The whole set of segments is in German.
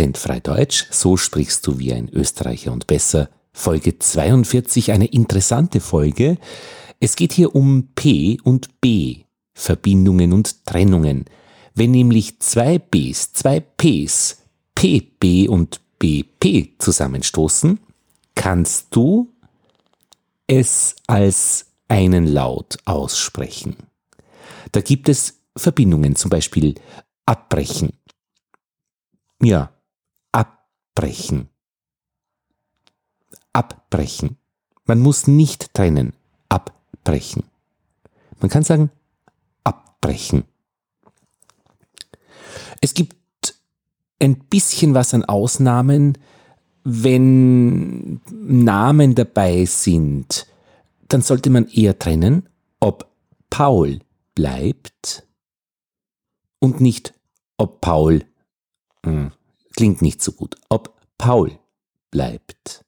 Akzent frei Deutsch, so sprichst du wie ein Österreicher und besser. Folge 42, eine interessante Folge. Es geht hier um P und B, Verbindungen und Trennungen. Wenn nämlich zwei Bs, zwei Ps, PB und BP zusammenstoßen, kannst du es als einen Laut aussprechen. Da gibt es Verbindungen, zum Beispiel abbrechen. Ja, abbrechen. Abbrechen. Man muss nicht trennen. Abbrechen. Man kann sagen abbrechen. Es gibt ein bisschen was an Ausnahmen, wenn Namen dabei sind, dann sollte man eher trennen, ob Paul bleibt und nicht ob Paul, hm, klingt nicht so gut, ob Paul bleibt.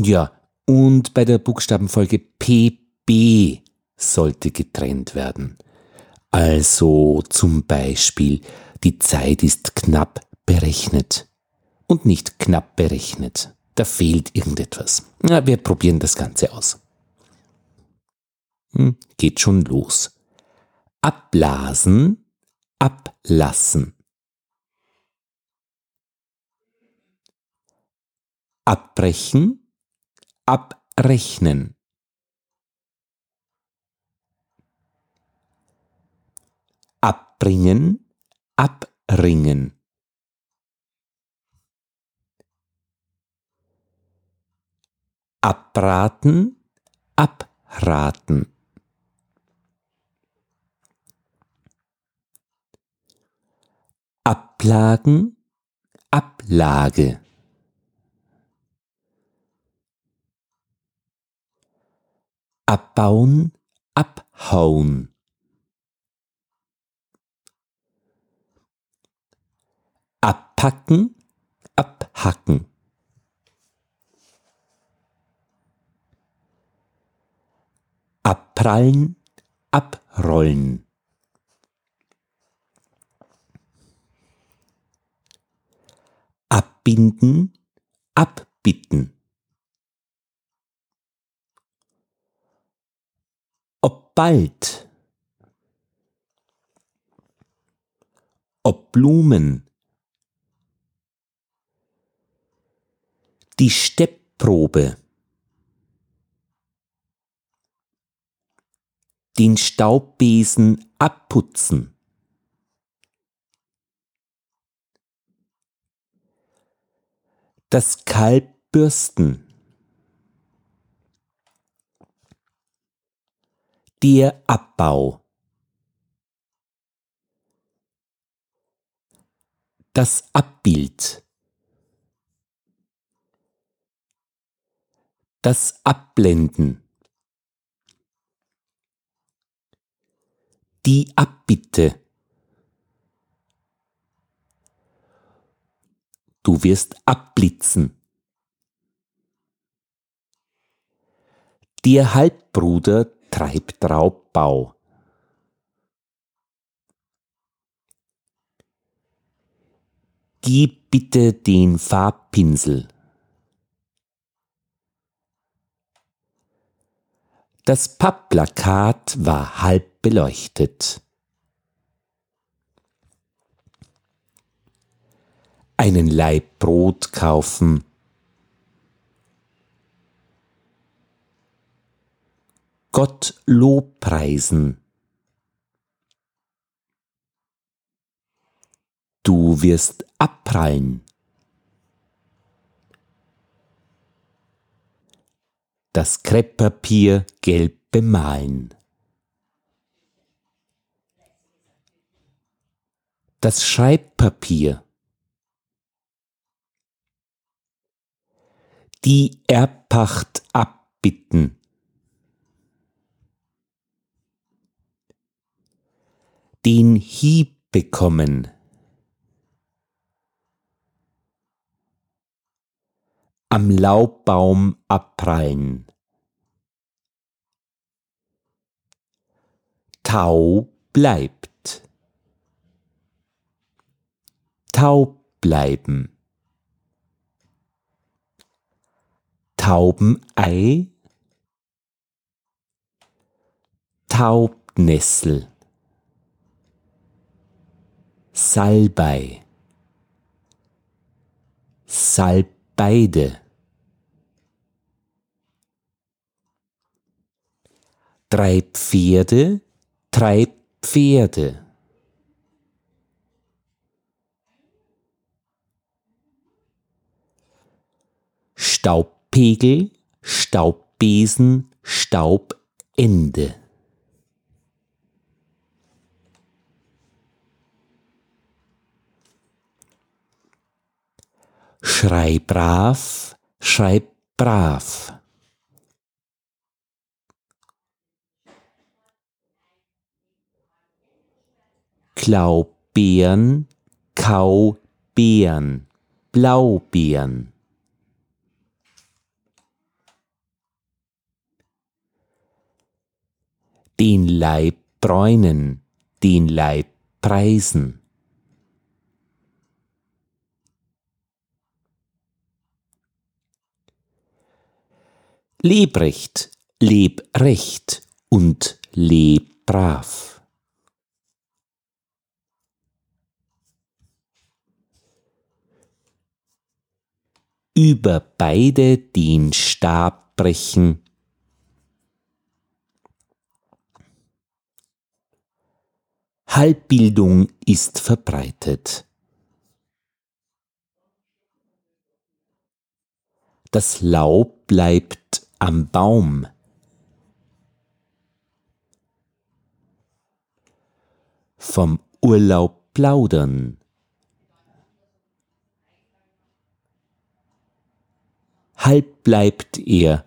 Ja, und bei der Buchstabenfolge PB sollte getrennt werden. Also zum Beispiel, die Zeit ist knapp berechnet und nicht knapp berechnet. Da fehlt irgendetwas. Na, wir probieren das Ganze aus. Hm, geht schon los. Abblasen, ablassen. Abbrechen, abrechnen. Abbringen, abringen. Abraten, abraten. Ablagen, Ablage. Abbauen, abhauen. Abpacken, abhacken. Abprallen, abrollen. Abbinden, abbitten. Ob bald. Ob Blumen. Die Steppprobe. den Staubbesen abputzen. Das Kalb bürsten. Der Abbau. Das Abbild. Das Abblenden. die Abbitte. Du wirst abblitzen. Der Halbbruder treibt Raubbau. Gib bitte den Farbpinsel. Das Pappplakat war halb beleuchtet. Einen Laib Brot kaufen. Gott Lobpreisen. Du wirst abprallen. das Krepppapier gelb bemalen. Das Schreibpapier. Die Erbpacht abbitten. Den Hieb bekommen. am Laubbaum abprallen. Tau bleibt. taub bleiben. Taubenei, Taubnessel, Salbei, Salbeide, drei Pferde, drei Pferde. Staubpegel, Staubbesen, Staubende. Schrei brav, schreib brav. Klaubeeren, Kaubeeren, Blaubeeren. Den Leib bräunen, den Leib preisen. Lebrecht, leb recht und leb brav. Über beide den Stab brechen. Halbbildung ist verbreitet. Das Laub bleibt am Baum. Vom Urlaub plaudern. Halb bleibt er,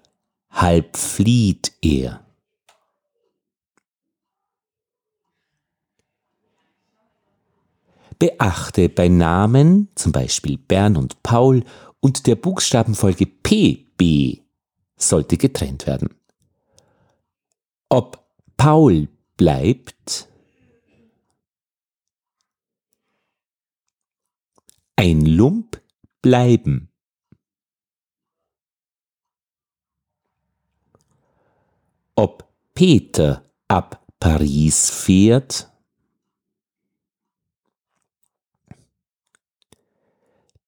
halb flieht er. Beachte bei Namen, zum Beispiel Bern und Paul, und der Buchstabenfolge PB sollte getrennt werden. Ob Paul bleibt, ein Lump bleiben. Ob Peter ab Paris fährt,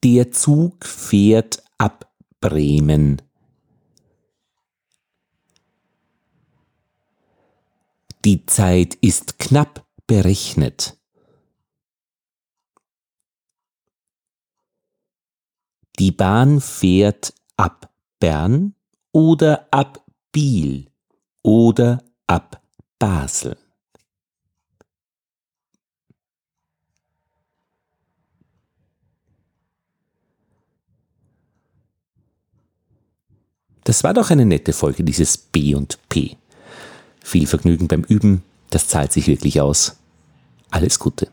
der Zug fährt ab Bremen. Die Zeit ist knapp berechnet. Die Bahn fährt ab Bern oder ab Biel oder ab Basel. Das war doch eine nette Folge, dieses B und P. Viel Vergnügen beim Üben, das zahlt sich wirklich aus. Alles Gute.